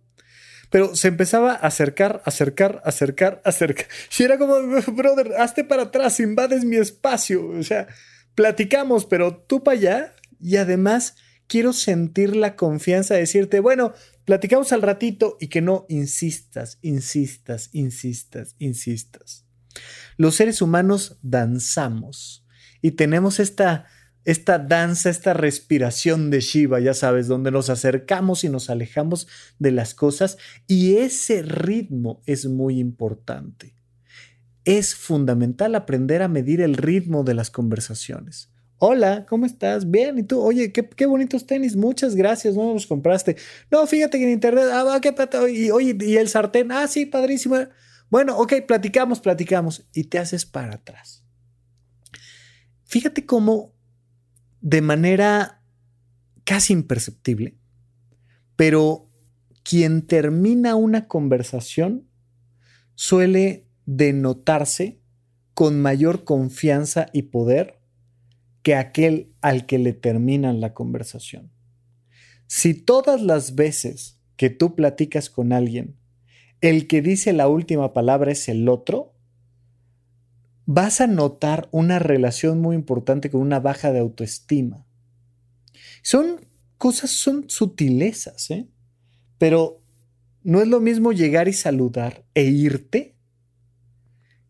pero se empezaba a acercar, acercar, acercar, acercar. Y era como, brother, hazte para atrás, invades mi espacio. O sea, platicamos, pero tú para allá. Y además quiero sentir la confianza de decirte, bueno, platicamos al ratito y que no insistas, insistas, insistas, insistas. Los seres humanos danzamos y tenemos esta esta danza, esta respiración de Shiva, ya sabes, donde nos acercamos y nos alejamos de las cosas y ese ritmo es muy importante. Es fundamental aprender a medir el ritmo de las conversaciones. Hola, ¿cómo estás? Bien, ¿y tú? Oye, qué, bonitos tenis, muchas gracias, ¿no los compraste? No, fíjate que en internet, ah, qué y, oye, y el sartén, ah, sí, padrísimo. Bueno, ok, platicamos, platicamos, y te haces para atrás. Fíjate cómo de manera casi imperceptible, pero quien termina una conversación suele denotarse con mayor confianza y poder que aquel al que le terminan la conversación. Si todas las veces que tú platicas con alguien, el que dice la última palabra es el otro, vas a notar una relación muy importante con una baja de autoestima. Son cosas, son sutilezas, ¿eh? pero no es lo mismo llegar y saludar e irte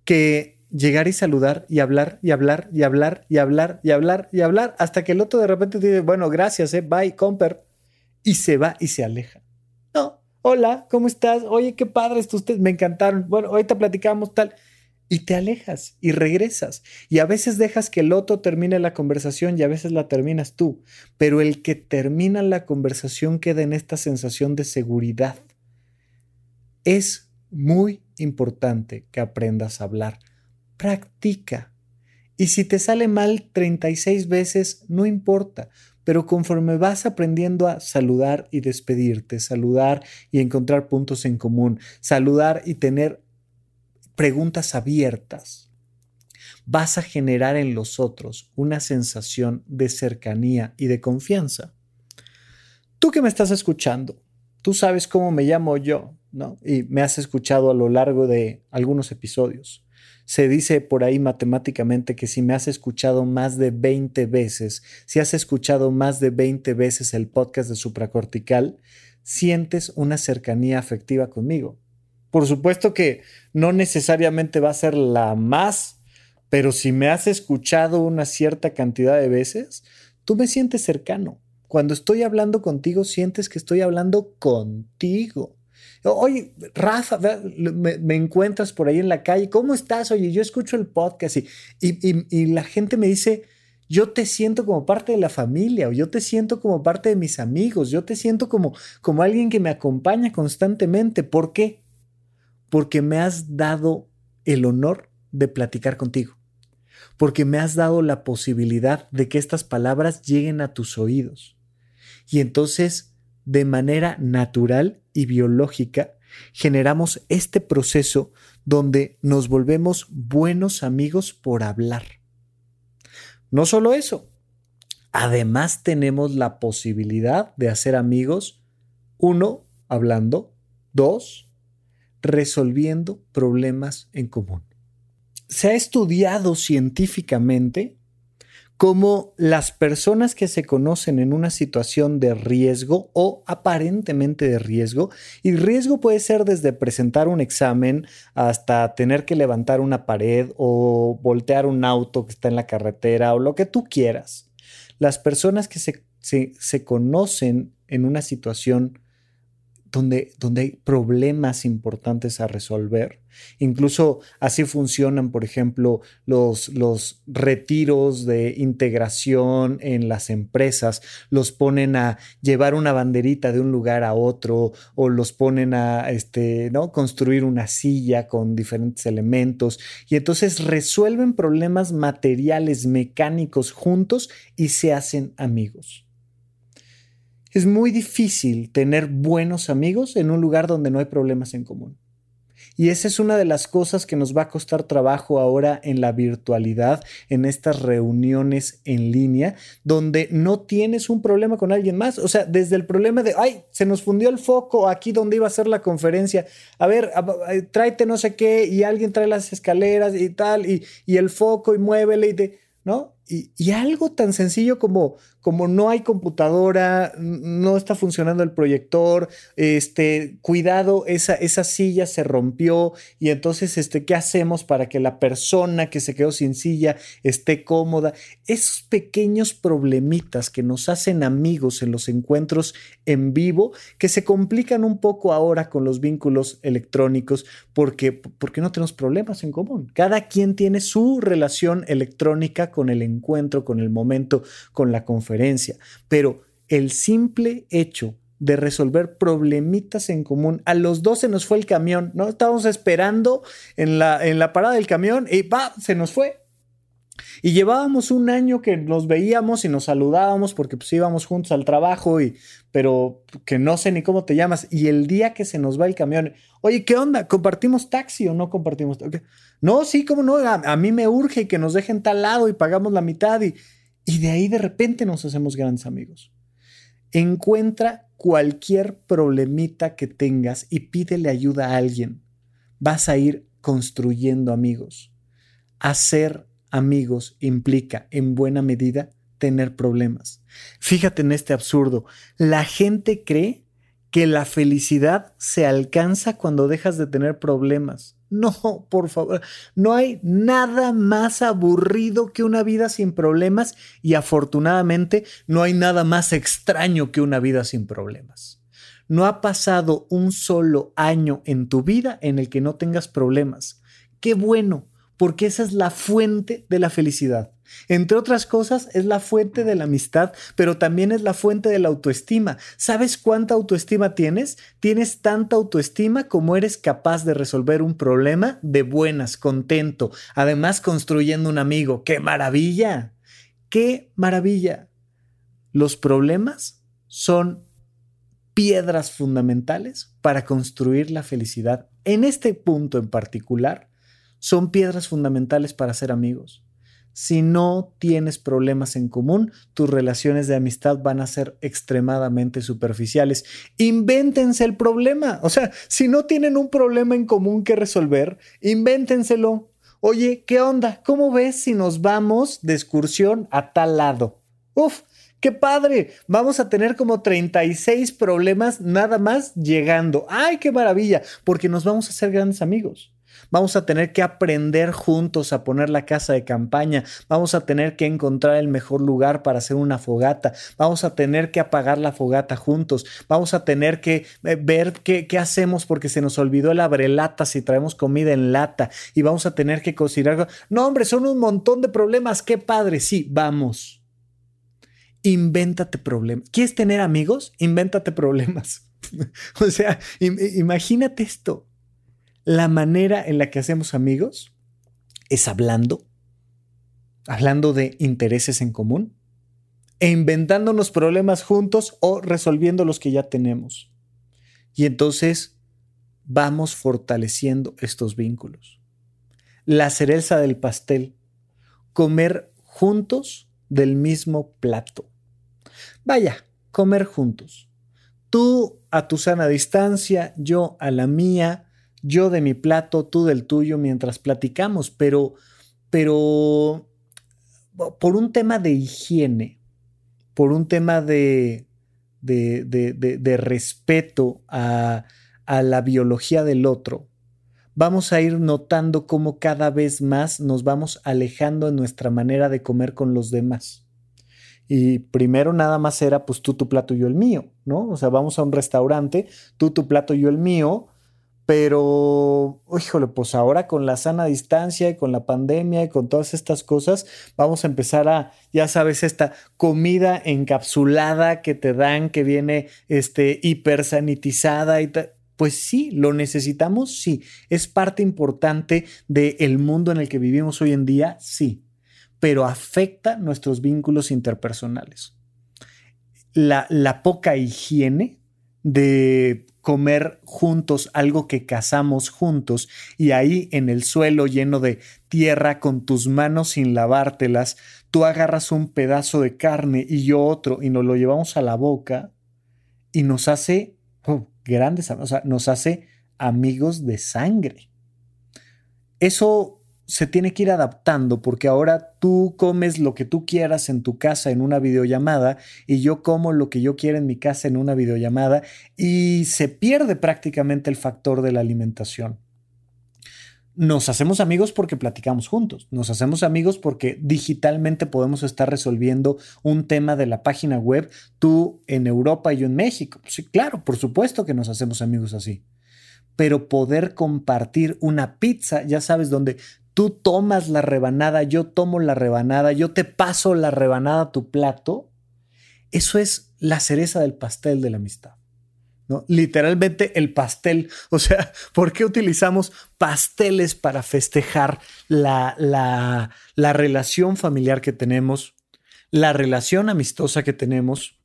que llegar y saludar y hablar y hablar y hablar y hablar y hablar y hablar hasta que el otro de repente dice, bueno, gracias, ¿eh? bye, comper, y se va y se aleja. No, hola, ¿cómo estás? Oye, qué padre esto, ustedes me encantaron. Bueno, ahorita platicamos tal y te alejas y regresas. Y a veces dejas que el otro termine la conversación y a veces la terminas tú. Pero el que termina la conversación queda en esta sensación de seguridad. Es muy importante que aprendas a hablar. Practica. Y si te sale mal 36 veces, no importa. Pero conforme vas aprendiendo a saludar y despedirte, saludar y encontrar puntos en común, saludar y tener preguntas abiertas, vas a generar en los otros una sensación de cercanía y de confianza. Tú que me estás escuchando, tú sabes cómo me llamo yo, Y me has escuchado a lo largo de algunos episodios. Se dice por ahí matemáticamente que si me has escuchado más de 20 veces, si has escuchado más de 20 veces el podcast de supracortical, sientes una cercanía afectiva conmigo. Por supuesto que no necesariamente va a ser la más, pero si me has escuchado una cierta cantidad de veces, tú me sientes cercano. Cuando estoy hablando contigo, sientes que estoy hablando contigo. Oye, Rafa, me, encuentras por ahí en la calle, ¿cómo estás? Oye, yo escucho el podcast y, y, la gente me dice, yo te siento como parte de la familia o yo te siento como parte de mis amigos, yo te siento como, como alguien que me acompaña constantemente. ¿Por qué? porque me has dado el honor de platicar contigo, porque me has dado la posibilidad de que estas palabras lleguen a tus oídos. Y entonces, de manera natural y biológica, generamos este proceso donde nos volvemos buenos amigos por hablar. No solo eso, además tenemos la posibilidad de hacer amigos, uno, hablando, dos, resolviendo problemas en común. Se ha estudiado científicamente cómo las personas que se conocen en una situación de riesgo o aparentemente de riesgo, y riesgo puede ser desde presentar un examen hasta tener que levantar una pared o voltear un auto que está en la carretera o lo que tú quieras. Las personas que se, se conocen en una situación donde, hay problemas importantes a resolver. Incluso así funcionan, por ejemplo, los, los retiros de integración en las empresas. Los ponen a llevar una banderita de un lugar a otro o los ponen a este, ¿no? construir una silla con diferentes elementos. Y entonces resuelven problemas materiales, mecánicos juntos y se hacen amigos. Es muy difícil tener buenos amigos en un lugar donde no hay problemas en común. Y esa es una de las cosas que nos va a costar trabajo ahora en la virtualidad, en estas reuniones en línea, donde no tienes un problema con alguien más. O sea, desde el problema de, ay, se nos fundió el foco aquí donde iba a ser la conferencia. A ver, tráete no sé qué y alguien trae las escaleras y tal, y, y el foco y muévele y de, ¿no? Y, algo tan sencillo como, como no hay computadora, no está funcionando el proyector, este, cuidado, esa, esa silla se rompió y entonces, este, ¿qué hacemos para que la persona que se quedó sin silla esté cómoda? Esos pequeños problemitas que nos hacen amigos en los encuentros en vivo, que se complican un poco ahora con los vínculos electrónicos, porque, porque no tenemos problemas en común. Cada quien tiene su relación electrónica con el encuentro, con el momento, con la conferencia pero el simple hecho de resolver problemitas en común. A los dos se nos fue el camión, ¿no? Estábamos esperando en la, en la parada del camión y ¡pa! se nos fue. Y llevábamos un año que nos veíamos y nos saludábamos porque pues íbamos juntos al trabajo y pero que no sé ni cómo te llamas y el día que se nos va el camión, oye, ¿qué onda? ¿Compartimos taxi o no compartimos? No, sí, cómo no, a, a, mí me urge que nos dejen tal lado y pagamos la mitad y y de ahí de repente nos hacemos grandes amigos. Encuentra cualquier problemita que tengas y pídele ayuda a alguien. Vas a ir construyendo amigos. Hacer amigos implica en buena medida tener problemas. Fíjate en este absurdo. La gente cree que la felicidad se alcanza cuando dejas de tener problemas. No, por favor, no hay nada más aburrido que una vida sin problemas y afortunadamente no hay nada más extraño que una vida sin problemas. No ha pasado un solo año en tu vida en el que no tengas problemas. Qué bueno, porque esa es la fuente de la felicidad. Entre otras cosas, es la fuente de la amistad, pero también es la fuente de la autoestima. ¿Sabes cuánta autoestima tienes? Tienes tanta autoestima como eres capaz de resolver un problema de buenas, contento, además construyendo un amigo. ¡Qué maravilla! ¡Qué maravilla! Los problemas son piedras fundamentales para construir la felicidad. En este punto en particular, son piedras fundamentales para ser amigos. Si no tienes problemas en común, tus relaciones de amistad van a ser extremadamente superficiales. Invéntense el problema. O sea, si no tienen un problema en común que resolver, invéntenselo. Oye, ¿qué onda? ¿Cómo ves si nos vamos de excursión a tal lado? Uf, ¡Qué padre! Vamos a tener como 36 problemas nada más llegando. ¡Ay, qué maravilla! Porque nos vamos a hacer grandes amigos. Vamos a tener que aprender juntos a poner la casa de campaña. Vamos a tener que encontrar el mejor lugar para hacer una fogata. Vamos a tener que apagar la fogata juntos. Vamos a tener que eh, ver qué, hacemos porque se nos olvidó el abrelata si traemos comida en lata. Y vamos a tener que cocinar. No, hombre, son un montón de problemas. Qué padre. Sí, vamos. Invéntate problemas. ¿Quieres tener amigos? Invéntate problemas. o sea, imagínate esto la manera en la que hacemos amigos es hablando, hablando de intereses en común, e inventándonos problemas juntos o resolviendo los que ya tenemos. Y entonces vamos fortaleciendo estos vínculos. La cereza del pastel, comer juntos del mismo plato. Vaya, comer juntos. Tú a tu sana distancia, yo a la mía, yo de mi plato, tú del tuyo mientras platicamos, pero, pero por un tema de higiene, por un tema de, de, de, respeto a, a la biología del otro, vamos a ir notando cómo cada vez más nos vamos alejando en nuestra manera de comer con los demás. Y primero nada más era pues tú tu plato yo el mío, ¿no? O sea, vamos a un restaurante, tú tu plato yo el mío, pero, híjole, pues ahora con la sana distancia y con la pandemia y con todas estas cosas, vamos a empezar a, ya sabes, esta comida encapsulada que te dan, que viene este, hipersanitizada y tal. Pues sí, lo necesitamos, sí. Es parte importante del mundo en el que vivimos hoy en día, sí. Pero afecta nuestros vínculos interpersonales. La, la poca higiene de comer juntos algo que cazamos juntos y ahí en el suelo lleno de tierra con tus manos sin lavártelas, tú agarras un pedazo de carne y yo otro y nos lo llevamos a la boca y nos hace oh, grandes, o sea, nos hace amigos de sangre. Eso se tiene que ir adaptando porque ahora tú comes lo que tú quieras en tu casa en una videollamada y yo como lo que yo quiera en mi casa en una videollamada y se pierde prácticamente el factor de la alimentación. Nos hacemos amigos porque platicamos juntos, nos hacemos amigos porque digitalmente podemos estar resolviendo un tema de la página web, tú en Europa y yo en México. Sí, claro, por supuesto que nos hacemos amigos así pero poder compartir una pizza, ya sabes, donde tú tomas la rebanada, yo tomo la rebanada, yo te paso la rebanada a tu plato, eso es la cereza del pastel de la amistad. ¿no? Literalmente el pastel. O sea, ¿por qué utilizamos pasteles para festejar la, la, la relación familiar que tenemos, la relación amistosa que tenemos?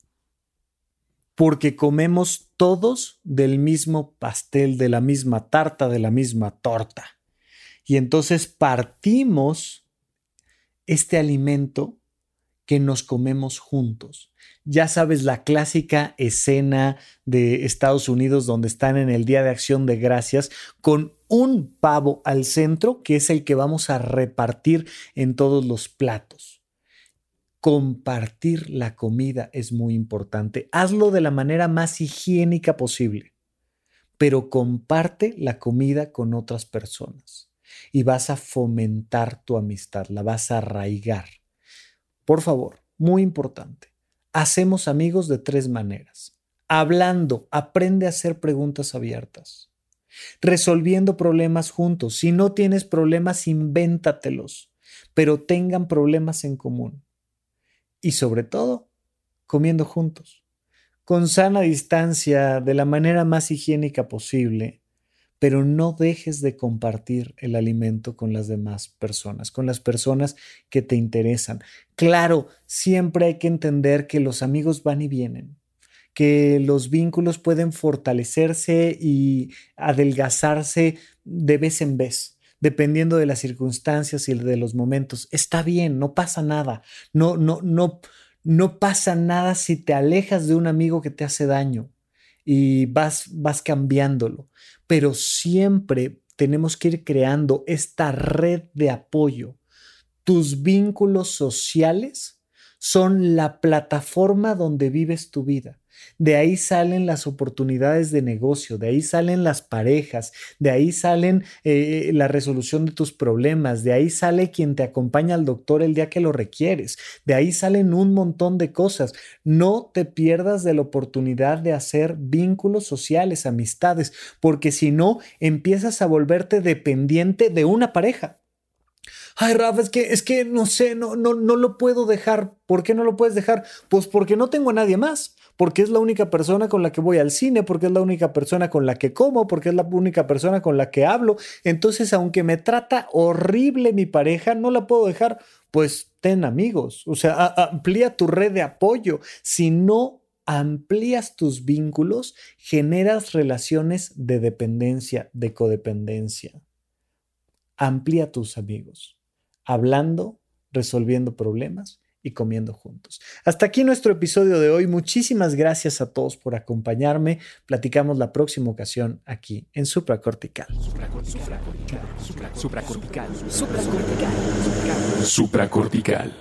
Porque comemos todos del mismo pastel, de la misma tarta, de la misma torta. Y entonces partimos este alimento que nos comemos juntos. Ya sabes la clásica escena de Estados Unidos donde están en el Día de Acción de Gracias con un pavo al centro que es el que vamos a repartir en todos los platos. Compartir la comida es muy importante. Hazlo de la manera más higiénica posible, pero comparte la comida con otras personas y vas a fomentar tu amistad, la vas a arraigar. Por favor, muy importante, hacemos amigos de tres maneras. Hablando, aprende a hacer preguntas abiertas. Resolviendo problemas juntos. Si no tienes problemas, invéntatelos, pero tengan problemas en común. Y sobre todo, comiendo juntos, con sana distancia, de la manera más higiénica posible, pero no dejes de compartir el alimento con las demás personas, con las personas que te interesan. Claro, siempre hay que entender que los amigos van y vienen, que los vínculos pueden fortalecerse y adelgazarse de vez en vez dependiendo de las circunstancias y de los momentos. Está bien, no pasa nada. No no no no pasa nada si te alejas de un amigo que te hace daño y vas, vas cambiándolo. Pero siempre tenemos que ir creando esta red de apoyo. Tus vínculos sociales son la plataforma donde vives tu vida. De ahí salen las oportunidades de negocio, de ahí salen las parejas, de ahí salen eh, la resolución de tus problemas, de ahí sale quien te acompaña al doctor el día que lo requieres, de ahí salen un montón de cosas. No te pierdas de la oportunidad de hacer vínculos sociales, amistades, porque si no, empiezas a volverte dependiente de una pareja. Ay, Rafa, es que, es que no sé, no, no, no lo puedo dejar. ¿Por qué no lo puedes dejar? Pues porque no tengo a nadie más porque es la única persona con la que voy al cine, porque es la única persona con la que como, porque es la única persona con la que hablo. Entonces, aunque me trata horrible mi pareja, no la puedo dejar. Pues ten amigos, o sea, amplía tu red de apoyo. Si no amplías tus vínculos, generas relaciones de dependencia, de codependencia. Amplía tus amigos, hablando, resolviendo problemas y comiendo juntos. Hasta aquí nuestro episodio de hoy. Muchísimas gracias a todos por acompañarme. Platicamos la próxima ocasión aquí en Supracortical. Supracortical. Supracortical.
Supracortical. Supracortical.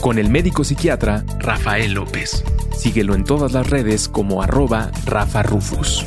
Con el médico psiquiatra Rafael López. Síguelo en todas las redes como arroba Rafa Rufus.